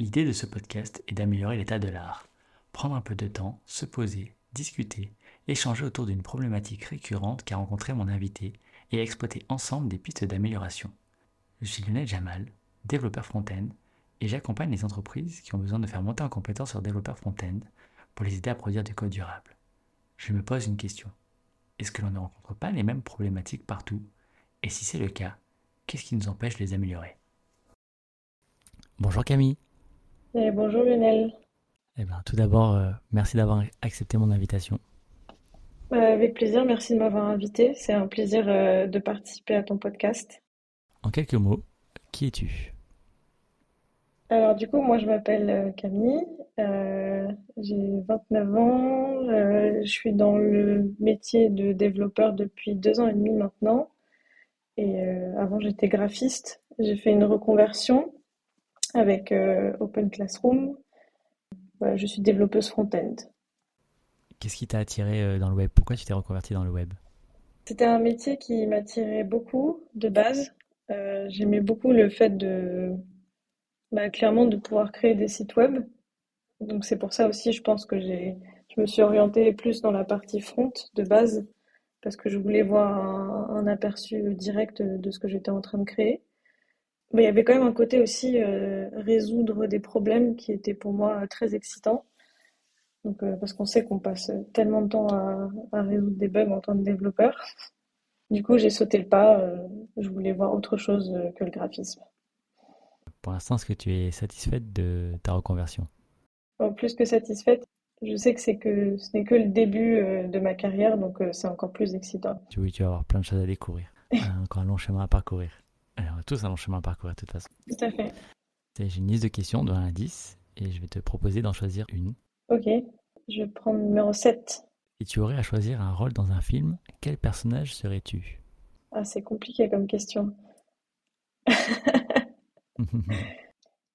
L'idée de ce podcast est d'améliorer l'état de l'art. Prendre un peu de temps, se poser, discuter, échanger autour d'une problématique récurrente qu'a rencontré mon invité et exploiter ensemble des pistes d'amélioration. Je suis Lionel Jamal, développeur front-end, et j'accompagne les entreprises qui ont besoin de faire monter en compétence leur développeur front-end pour les aider à produire du code durable. Je me pose une question. Est-ce que l'on ne rencontre pas les mêmes problématiques partout? Et si c'est le cas, qu'est-ce qui nous empêche de les améliorer? Bonjour Camille. Et bonjour Lionel. Eh bien, tout d'abord, euh, merci d'avoir accepté mon invitation. Euh, avec plaisir, merci de m'avoir invité. C'est un plaisir euh, de participer à ton podcast. En quelques mots, qui es-tu? Alors du coup, moi je m'appelle Camille, j'ai 29 ans, je suis dans le métier de développeur depuis deux ans et demi maintenant. Et avant j'étais graphiste, j'ai fait une reconversion avec Open Classroom. je suis développeuse front-end. Qu'est-ce qui t'a attiré euh, dans le web? Pourquoi tu t'es reconverti dans le web? C'était un métier qui m'attirait beaucoup de base. Euh, j'aimais beaucoup le fait de, bah, clairement, de pouvoir créer des sites web. Donc c'est pour ça aussi, je pense que j'ai, je me suis orientée plus dans la partie front de base parce que je voulais voir un, aperçu direct de ce que j'étais en train de créer. Mais il y avait quand même un côté aussi euh, résoudre des problèmes qui était pour moi très excitant. Donc, euh, parce qu'on sait qu'on passe tellement de temps à, résoudre des bugs en tant que développeur. Du coup, j'ai sauté le pas. Euh, je voulais voir autre chose euh, que le graphisme. Pour l'instant, est-ce que tu es satisfaite de ta reconversion? Plus que satisfaite. Je sais que c'est que ce n'est que le début de ma carrière, donc c'est encore plus excitant. Oui, tu vas avoir plein de choses à découvrir. encore un long chemin à parcourir. Tous un long chemin à parcourir de toute façon. Tout à fait. J'ai une liste de questions de 1 à 10 et je vais te proposer d'en choisir une. Ok, je vais prendre numéro 7. Si tu aurais à choisir un rôle dans un film, quel personnage serais-tu? Ah, c'est compliqué comme question.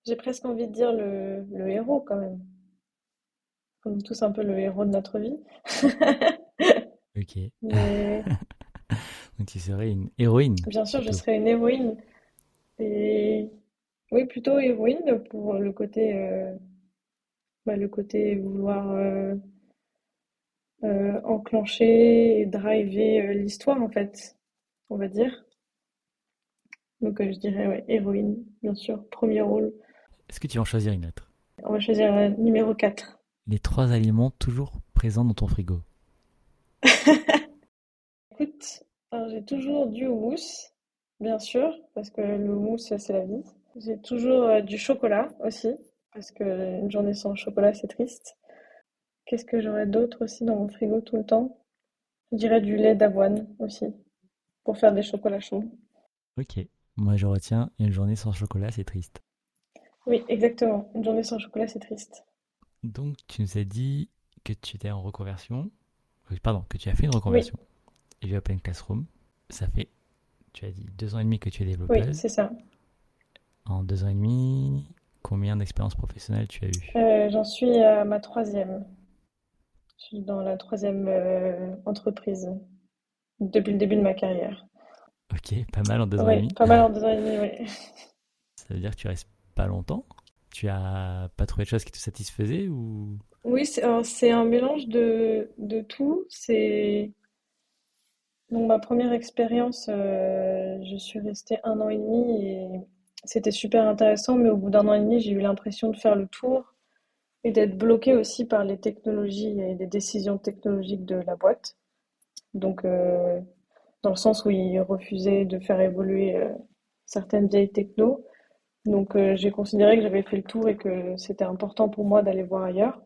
J'ai presque envie de dire le, héros quand même. Comme tous un peu le héros de notre vie. ok. Donc tu serais une héroïne. Bien sûr, je serais une héroïne. Et oui, plutôt héroïne pour le côté euh, bah, le côté vouloir euh, euh, enclencher et driver l'histoire, en fait, on va dire. Donc je dirais ouais, héroïne, bien sûr, premier rôle. Est-ce que tu vas en choisir une autre? On va choisir numéro 4. Les trois aliments toujours présents dans ton frigo. Écoute, j'ai toujours du houmous, bien sûr, parce que le houmous, c'est la vie. J'ai toujours du chocolat aussi, parce qu'une journée sans chocolat, c'est triste. Qu'est-ce que j'aurais d'autre aussi dans mon frigo tout le temps? Je dirais du lait d'avoine aussi, pour faire des chocolats chauds. Ok, moi je retiens une journée sans chocolat, c'est triste. Oui, exactement. Une journée sans chocolat, c'est triste. Donc tu nous as dit que tu étais en reconversion, pardon, que tu as fait une reconversion. Et j'ai Open Classroom. Ça fait, tu as dit, deux ans et demi que tu es développeur. Oui, c'est ça. En deux ans et demi, Combien d'expériences professionnelles tu as eu euh, J'en suis à ma troisième. Je suis dans la troisième euh, entreprise depuis le début de ma carrière. Ok, pas mal en deux ans et demi. Pas mal en deux ans et demi, oui. Ça veut dire que tu restes pas longtemps? Tu as pas trouvé de choses qui te satisfaisaient ou? Oui, c'est un mélange de, de tout. C'est donc ma première expérience, euh, je suis restée un an et demi et c'était super intéressant, mais au bout d'un an et demi, j'ai eu l'impression de faire le tour et d'être bloqué aussi par les technologies et les décisions technologiques de la boîte. Donc, euh, dans le sens où ils refusaient de faire évoluer euh, certaines vieilles techno. Donc, j'ai considéré que j'avais fait le tour et que c'était important pour moi d'aller voir ailleurs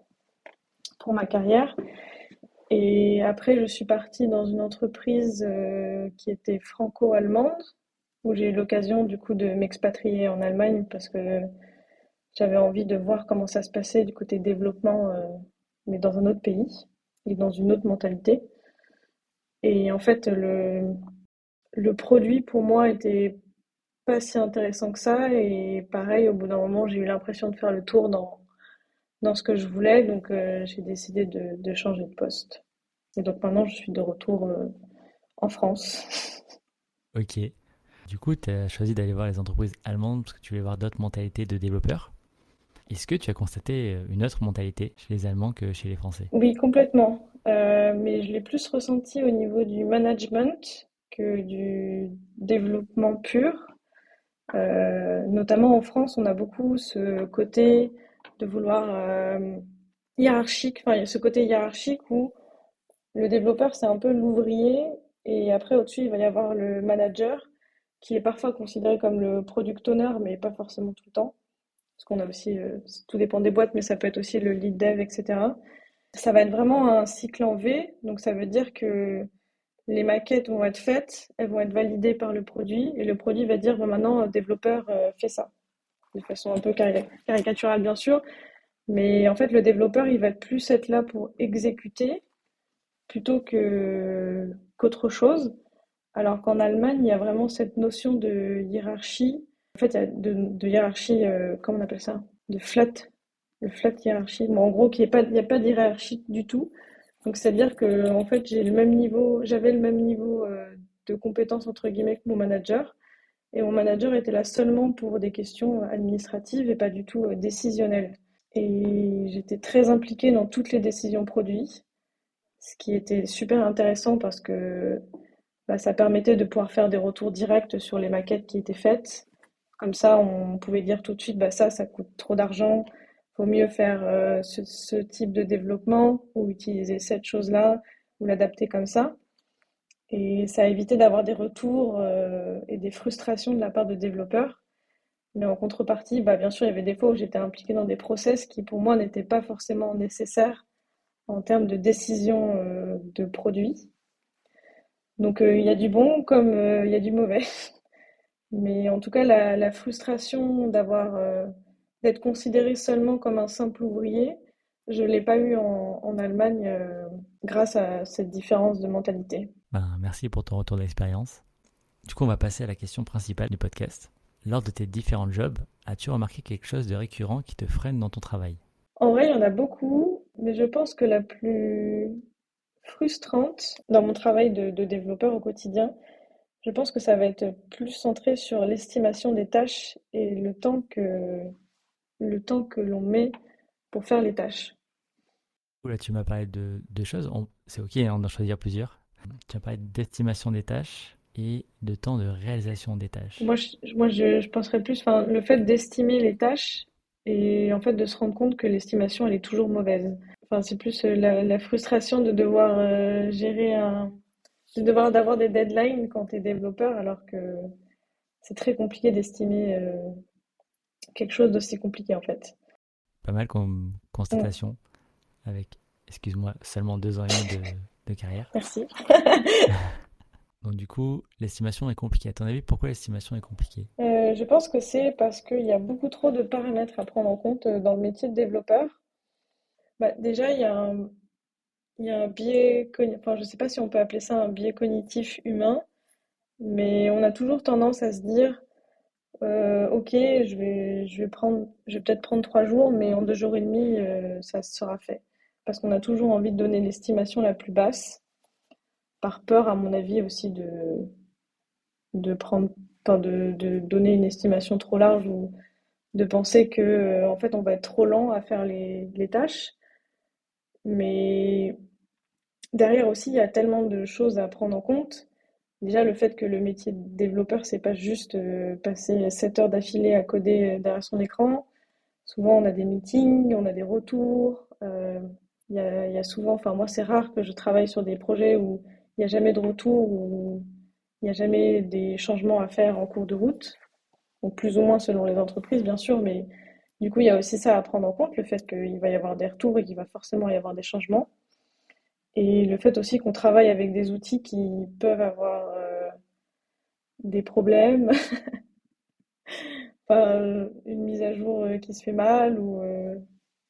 pour ma carrière. Et après, je suis partie dans une entreprise qui était franco-allemande où j'ai eu l'occasion du coup de m'expatrier en Allemagne parce que j'avais envie de voir comment ça se passait du côté développement, euh, mais dans un autre pays et dans une autre mentalité. Et en fait, le, le produit pour moi était pas si intéressant que ça. Et pareil, au bout d'un moment, j'ai eu l'impression de faire le tour dans, dans ce que je voulais. Donc, euh, j'ai décidé de, de, changer de poste. Et donc maintenant, je suis de retour euh, en France. Ok. Du coup, tu as choisi d'aller voir les entreprises allemandes parce que tu voulais voir d'autres mentalités de développeurs. Est-ce que tu as constaté une autre mentalité chez les Allemands que chez les Français? Oui, complètement. mais je l'ai plus ressenti au niveau du management que du développement pur. notamment en France, on a beaucoup ce côté de vouloir hiérarchique, enfin, ce côté hiérarchique où le développeur, c'est un peu l'ouvrier, et après, au-dessus, il va y avoir le manager, qui est parfois considéré comme le product owner, mais pas forcément tout le temps. Parce qu'on a aussi, euh, tout dépend des boîtes, mais ça peut être aussi le lead dev, etc. Ça va être vraiment un cycle en V, donc ça veut dire que les maquettes vont être faites, elles vont être validées par le produit, et le produit va dire, bon, maintenant, développeur, euh, fait ça. De façon un peu caricaturale, bien sûr, mais en fait, le développeur, il va plus être là pour exécuter plutôt que qu'autre chose. Alors qu'en Allemagne, il y a vraiment cette notion de hiérarchie. En fait, il y a de, hiérarchie, euh, comment on appelle ça? De flat, le flat hiérarchie. Bon, en gros, il n'y a pas, pas de hiérarchie du tout. Donc, c'est-à-dire que en fait, j'ai le même niveau, j'avais le même niveau euh, de compétence entre guillemets que mon manager. Et mon manager était là seulement pour des questions administratives et pas du tout euh, décisionnelles. Et j'étais très impliquée dans toutes les décisions produits, ce qui était super intéressant parce que bah, ça permettait de pouvoir faire des retours directs sur les maquettes qui étaient faites. Comme ça, on pouvait dire tout de suite, bah, ça, ça coûte trop d'argent, vaut mieux faire euh, ce, type de développement ou utiliser cette chose-là ou l'adapter comme ça. Et ça a évité d'avoir des retours euh, et des frustrations de la part de développeurs mais en contrepartie, bah, bien sûr, il y avait des fois où j'étais impliquée dans des process qui, pour moi, n'étaient pas forcément nécessaires en termes de décision euh, de produits. Donc, euh, il y a du bon comme il y a du mauvais. Mais en tout cas, la, frustration d'avoir d'être considéré seulement comme un simple ouvrier, je ne l'ai pas eu en, Allemagne grâce à cette différence de mentalité. Ben, merci pour ton retour d'expérience. Du coup, on va passer à la question principale du podcast. Lors de tes différents jobs, as-tu remarqué quelque chose de récurrent qui te freine dans ton travail? En vrai, il y en a beaucoup, mais je pense que la plus frustrante dans mon travail de, développeur au quotidien, je pense que ça va être plus centré sur l'estimation des tâches et le temps que, le temps que l'on met pour faire les tâches. Là, tu m'as parlé de deux choses. C'est ok, hein, on en choisir plusieurs. Tu as parlé d'estimation des tâches et de temps de réalisation des tâches Moi, je, moi, je, penserais plus, enfin, le fait d'estimer les tâches et en fait de se rendre compte que l'estimation, elle est toujours mauvaise. Enfin, c'est plus euh, la, frustration de devoir euh, gérer un, de devoir d'avoir des deadlines quand tu es développeur, alors que c'est très compliqué d'estimer euh, quelque chose d'aussi compliqué en fait. Pas mal comme constatation, avec, excuse-moi, seulement deux ans et demi de, de carrière. Merci. Donc du coup, l'estimation est compliquée. À ton avis, pourquoi l'estimation est compliquée? Euh, Je pense que c'est parce qu'il y a beaucoup trop de paramètres à prendre en compte euh, dans le métier de développeur. Bah, déjà, il y a un, il y a un biais, enfin, je ne sais pas si on peut appeler ça un biais cognitif humain, mais on a toujours tendance à se dire, euh, ok, je vais, je vais prendre, je vais peut-être prendre trois jours, mais en deux jours et demi, ça sera fait. Parce qu'on a toujours envie de donner l'estimation la plus basse par peur, à mon avis, aussi de, de prendre, de, de donner une estimation trop large ou de penser que euh, en fait on va être trop lent à faire les, tâches. Mais derrière aussi, il y a tellement de choses à prendre en compte. Déjà, le fait que le métier de développeur, c'est pas juste euh, passer 7 heures d'affilée à coder derrière son écran. Souvent, on a des meetings, on a des retours. Euh, il y, a, souvent, enfin moi, c'est rare que je travaille sur des projets où il n'y a jamais de retour ou il n'y a jamais des changements à faire en cours de route. Donc plus ou moins selon les entreprises, bien sûr, mais du coup, il y a aussi ça à prendre en compte, le fait qu'il va y avoir des retours et qu'il va forcément y avoir des changements. Et le fait aussi qu'on travaille avec des outils qui peuvent avoir euh, des problèmes, enfin, une mise à jour euh, qui se fait mal ou, euh,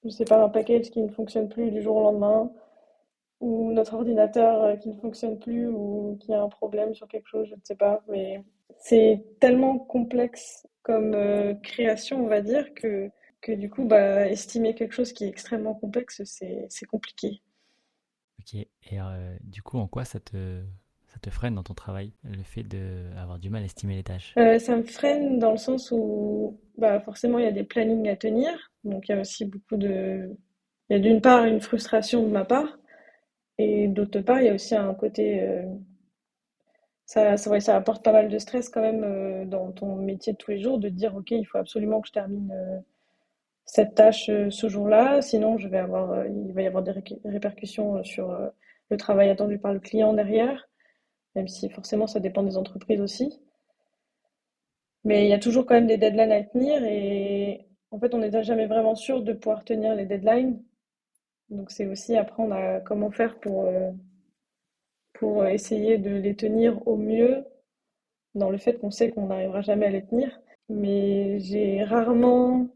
je sais pas, un package qui ne fonctionne plus du jour au lendemain ou notre ordinateur euh, qui ne fonctionne plus ou qui a un problème sur quelque chose, je ne sais pas. Mais c'est tellement complexe comme euh, création, on va dire, que, que du coup, bah, estimer quelque chose qui est extrêmement complexe, c'est compliqué. Ok, et euh, du coup, en quoi ça te, te freine dans ton travail, le fait d'avoir du mal à estimer les tâches? Euh, ça me freine dans le sens où bah, forcément il y a des plannings à tenir. Donc il y a aussi beaucoup de... Il y a d'une part une frustration de ma part et d'autre part il y a aussi un côté... euh, ça, ça, ça apporte pas mal de stress quand même euh, dans ton métier de tous les jours de dire ok il faut absolument que je termine cette tâche ce jour-là, sinon je vais avoir, il va y avoir des ré- répercussions sur le travail attendu par le client derrière, même si forcément ça dépend des entreprises aussi. Mais il y a toujours quand même des deadlines à tenir et en fait on n'est jamais vraiment sûr de pouvoir tenir les deadlines. Donc c'est aussi apprendre à comment faire pour, euh, pour essayer de les tenir au mieux dans le fait qu'on sait qu'on n'arrivera jamais à les tenir. Mais j'ai rarement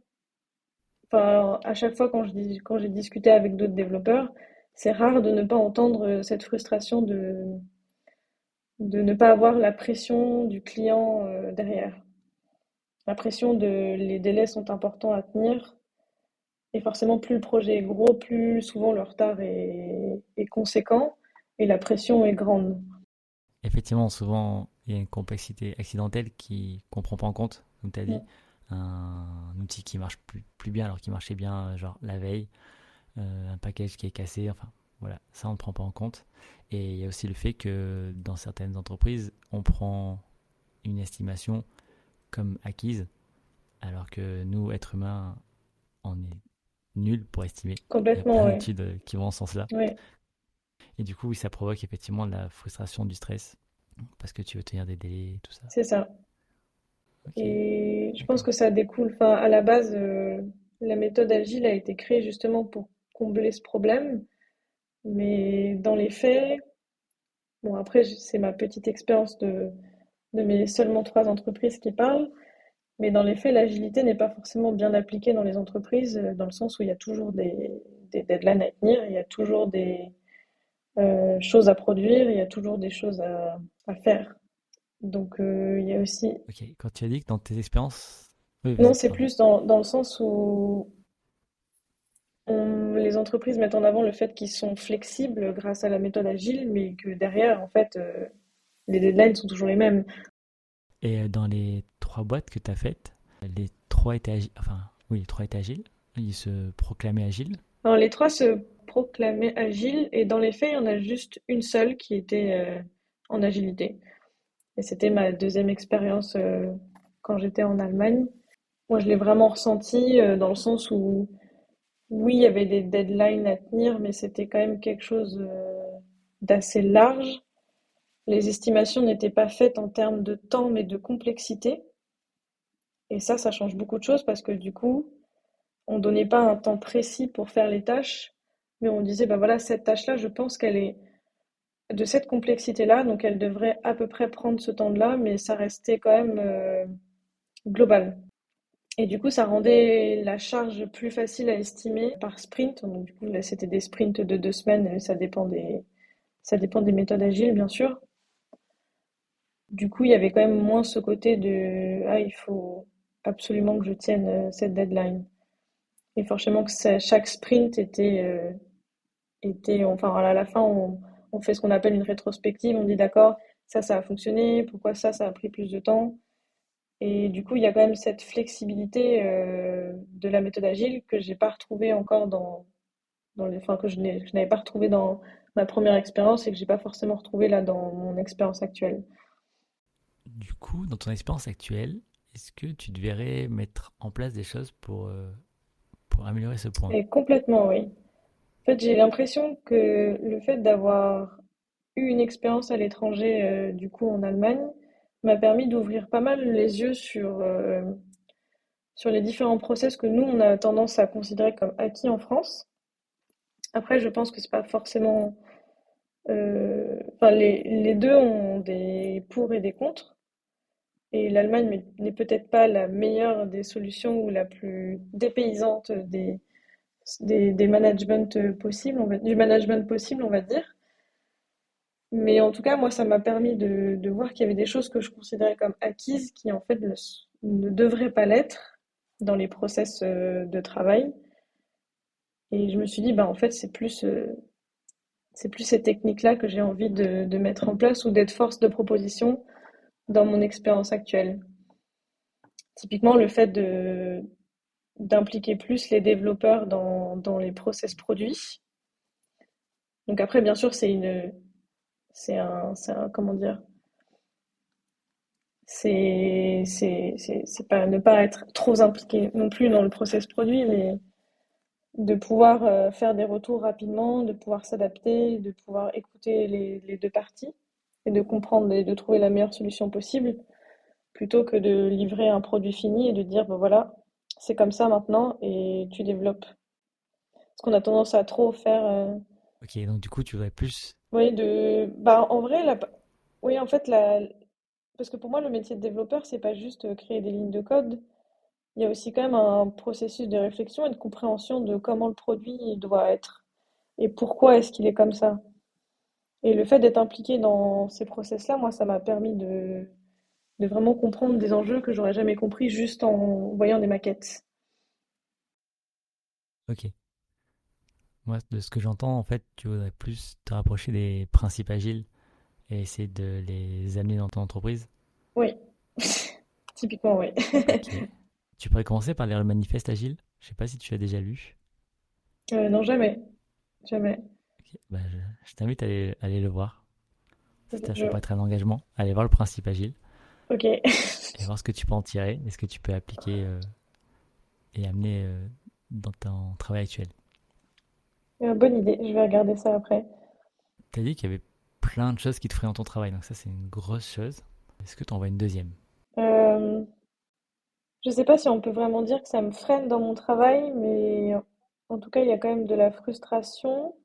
Enfin, à chaque fois quand dis, quand j'ai discuté avec d'autres développeurs, c'est rare de ne pas entendre cette frustration de, de ne pas avoir la pression du client euh, derrière. La pression de les délais sont importants à tenir. Et forcément, plus le projet est gros, plus souvent le retard est, est conséquent et la pression est grande. Effectivement, souvent, il y a une complexité accidentelle qui qu'on prend pas en compte, comme tu as dit. Un outil qui marche plus, plus bien alors qu'il marchait bien, genre la veille, euh, un package qui est cassé, enfin voilà, ça on ne prend pas en compte. Et il y a aussi le fait que dans certaines entreprises, on prend une estimation comme acquise, alors que nous, êtres humains, on est nuls pour estimer. Il y a Complètement, plein d'études euh, qui vont en ce sens-là. Ouais, Et du coup, oui, ça provoque effectivement de la frustration, du stress, parce que tu veux tenir des délais, tout ça. c'est ça. Et je pense que ça découle, enfin, à la base, euh, la méthode agile a été créée justement pour combler ce problème. Mais dans les faits, bon, après, c'est ma petite expérience de, de mes seulement trois entreprises qui parlent. Mais dans les faits, l'agilité n'est pas forcément bien appliquée dans les entreprises, euh, dans le sens où il y a toujours des, des deadlines à tenir, il y a toujours des euh, choses à produire, il y a toujours des choses à, à faire. Donc, euh, il y a aussi... Ok, quand tu as dit que dans tes expériences... Oui, Non, c'est plus dans, dans le sens où on- les entreprises mettent en avant le fait qu'ils sont flexibles grâce à la méthode agile, mais que derrière, en fait, euh, les deadlines sont toujours les mêmes. Et euh, dans les trois boîtes que tu as faites, les trois étaient agiles, enfin, oui, les trois étaient agiles, ils se proclamaient agiles. Alors, les trois se proclamaient agiles, et dans les faits, il y en a juste une seule qui était euh, en agilité. Et c'était ma deuxième expérience euh, quand j'étais en Allemagne. Moi, je l'ai vraiment ressenti dans le sens où, oui, il y avait des deadlines à tenir, mais c'était quand même quelque chose euh, d'assez large. Les estimations n'étaient pas faites en termes de temps, mais de complexité. Et ça, ça change beaucoup de choses parce que du coup, on donnait pas un temps précis pour faire les tâches, mais on disait, ben voilà, cette tâche-là, je pense qu'elle est de cette complexité-là, donc elle devrait à peu près prendre ce temps-là, mais ça restait quand même euh, global. Et du coup, ça rendait la charge plus facile à estimer par sprint. Donc, du coup, là, c'était des sprints de deux semaines, et ça dépend des, ça dépend des méthodes agiles, bien sûr. Du coup, il y avait quand même moins ce côté de ah, il faut absolument que je tienne euh, cette deadline. Et forcément chaque sprint était, euh, était enfin à la fin, on, on fait ce qu'on appelle une rétrospective. On dit d'accord, ça, ça a fonctionné, pourquoi ça, ça a pris plus de temps? Et du coup, il y a quand même cette flexibilité euh, de la méthode agile que j'ai pas retrouvée encore dans, dans les, enfin, que je n'avais pas retrouvée dans ma première expérience et que j'ai pas forcément retrouvée là dans mon expérience actuelle. Du coup, dans ton expérience actuelle, est-ce que tu devrais mettre en place des choses pour, euh, pour améliorer ce point? Et complètement, oui. En fait, j'ai l'impression que le fait d'avoir eu une expérience à l'étranger, euh, du coup en Allemagne, m'a permis d'ouvrir pas mal les yeux sur, euh, sur les différents process que nous, on a tendance à considérer comme acquis en France. Après, je pense que c'est pas forcément... euh, Enfin, les, les deux ont des pour et des contre. Et l'Allemagne n'est peut-être pas la meilleure des solutions ou la plus dépaysante des, des, des possibles, du management possible, on va dire. Mais en tout cas, moi, ça m'a permis de, de voir qu'il y avait des choses que je considérais comme acquises qui, en fait, ne, ne devraient pas l'être dans les process euh, de travail. Et je me suis dit, bah, en fait, c'est plus euh, c'est plus ces techniques-là que j'ai envie de, de mettre en place ou d'être force de proposition dans mon expérience actuelle. Typiquement, le fait de, d'impliquer plus les développeurs dans, dans les process produits. Donc après, bien sûr, c'est une, c'est un, un, comment dire, c'est pas ne pas être trop impliqué non plus dans le process produit, mais de pouvoir euh, faire des retours rapidement, de pouvoir s'adapter, de pouvoir écouter les, les deux parties et de comprendre et de trouver la meilleure solution possible, plutôt que de livrer un produit fini et de dire, ben voilà, c'est comme ça maintenant et tu développes. Parce qu'on a tendance à trop faire. euh, Ok, donc du coup, tu voudrais plus. Oui, de. Bah, en vrai, la... oui, en fait, la... parce que pour moi, le métier de développeur, c'est pas juste euh, créer des lignes de code. Il y a aussi quand même un processus de réflexion et de compréhension de comment le produit doit être et pourquoi est-ce qu'il est comme ça. Et le fait d'être impliqué dans ces process-là, moi, ça m'a permis de... de vraiment comprendre des enjeux que j'aurais jamais compris juste en voyant des maquettes. Ok. Moi, de ce que j'entends, en fait, tu voudrais plus te rapprocher des principes agiles et essayer de les amener dans ton entreprise? Oui, typiquement, oui. Tu pourrais commencer par lire le manifeste agile. Je sais pas si tu l'as déjà lu. Euh, non, jamais. Jamais. Ok. Bah, je, je t'invite à aller, à aller le voir. Si Je- pas très d'engagement, allez voir le principe agile Ok. et voir ce que tu peux en tirer et ce que tu peux appliquer euh, et amener euh, dans ton travail actuel. Euh, bonne idée, je vais regarder ça après. T'as dit qu'il y avait plein de choses qui te feraient dans ton travail, donc ça c'est une grosse chose. Est-ce que tu en vois une deuxième? Euh, je sais pas si on peut vraiment dire que ça me freine dans mon travail, mais en tout cas, il y a quand même de la frustration.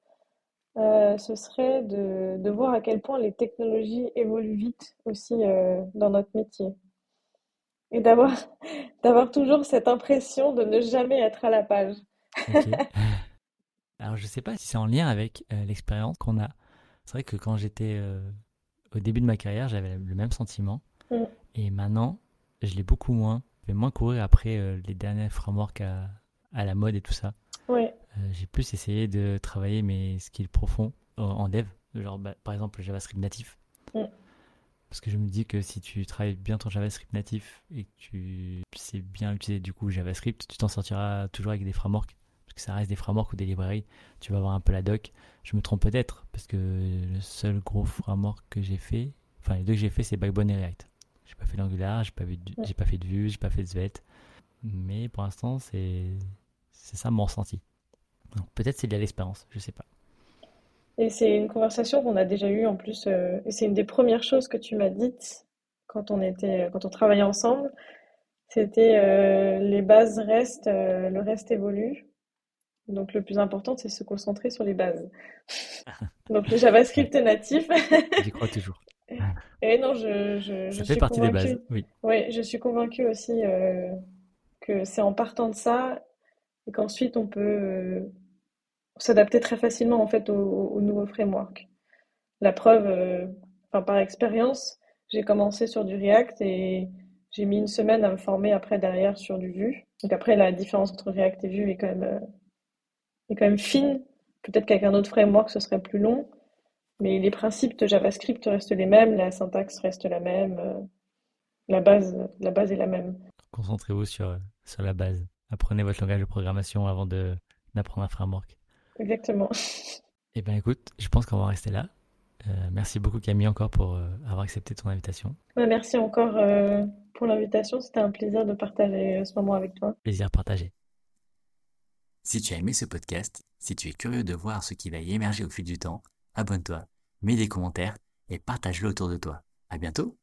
Euh, ce serait de, de voir à quel point les technologies évoluent vite aussi euh, dans notre métier. Et d'avoir d'avoir toujours cette impression de ne jamais être à la page. Alors je sais pas si c'est en lien avec euh, l'expérience qu'on a. C'est vrai que quand j'étais euh, au début de ma carrière, j'avais le même sentiment. Mm. Et maintenant, je l'ai beaucoup moins. Je vais moins courir après euh, les derniers frameworks à, à la mode et tout ça. Ouais, j'ai plus essayé de travailler mes skills profonds en, en dev, genre bah, par exemple le JavaScript natif. Mm. Parce que je me dis que si tu travailles bien ton JavaScript natif et que tu sais bien utiliser du coup JavaScript, tu t'en sortiras toujours avec des frameworks. Que ça reste des frameworks ou des librairies. Tu vas avoir un peu la doc. Je me trompe peut-être, parce que le seul gros framework que j'ai fait, enfin les deux que j'ai fait, c'est Backbone et React. J'ai pas fait l'Angular, j'ai pas, vu de- j'ai pas fait de Vue, j'ai pas fait de Svelte. Mais pour l'instant, c'est c'est ça mon ressenti. Donc, peut-être c'est lié à l'expérience, je sais pas. et c'est une conversation qu'on a déjà eue en plus, euh, et c'est une des premières choses que tu m'as dites quand on était, quand on travaillait ensemble. C'était euh, les bases restent, euh, le reste évolue. Donc le plus important, c'est se concentrer sur les bases. Donc le JavaScript est natif. J'y crois toujours. Et non, je, je, je Ça fait suis partie des bases, oui. Oui, je suis convaincue aussi euh, que c'est en partant de ça et qu'ensuite on peut euh, s'adapter très facilement en fait au, au nouveau framework. La preuve, euh, enfin par expérience, j'ai commencé sur du React et j'ai mis une semaine à me former après derrière sur du Vue. Donc après la différence entre React et Vue est quand même est quand même fine. Peut-être qu'avec un autre framework ce serait plus long, mais les principes de JavaScript restent les mêmes, la syntaxe reste la même, euh, la base la base est la même. Concentrez-vous sur, sur la base. Apprenez votre langage de programmation avant d'apprendre un framework. Exactement. Eh bien écoute, je pense qu'on va rester là. Euh, merci beaucoup Camille encore pour euh, avoir accepté ton invitation. Ouais, merci encore pour l'invitation. C'était un plaisir de partager ce moment avec toi. Plaisir partagé. Si tu as aimé ce podcast, si tu es curieux de voir ce qui va y émerger au fil du temps, abonne-toi, mets des commentaires et partage-le autour de toi. À bientôt!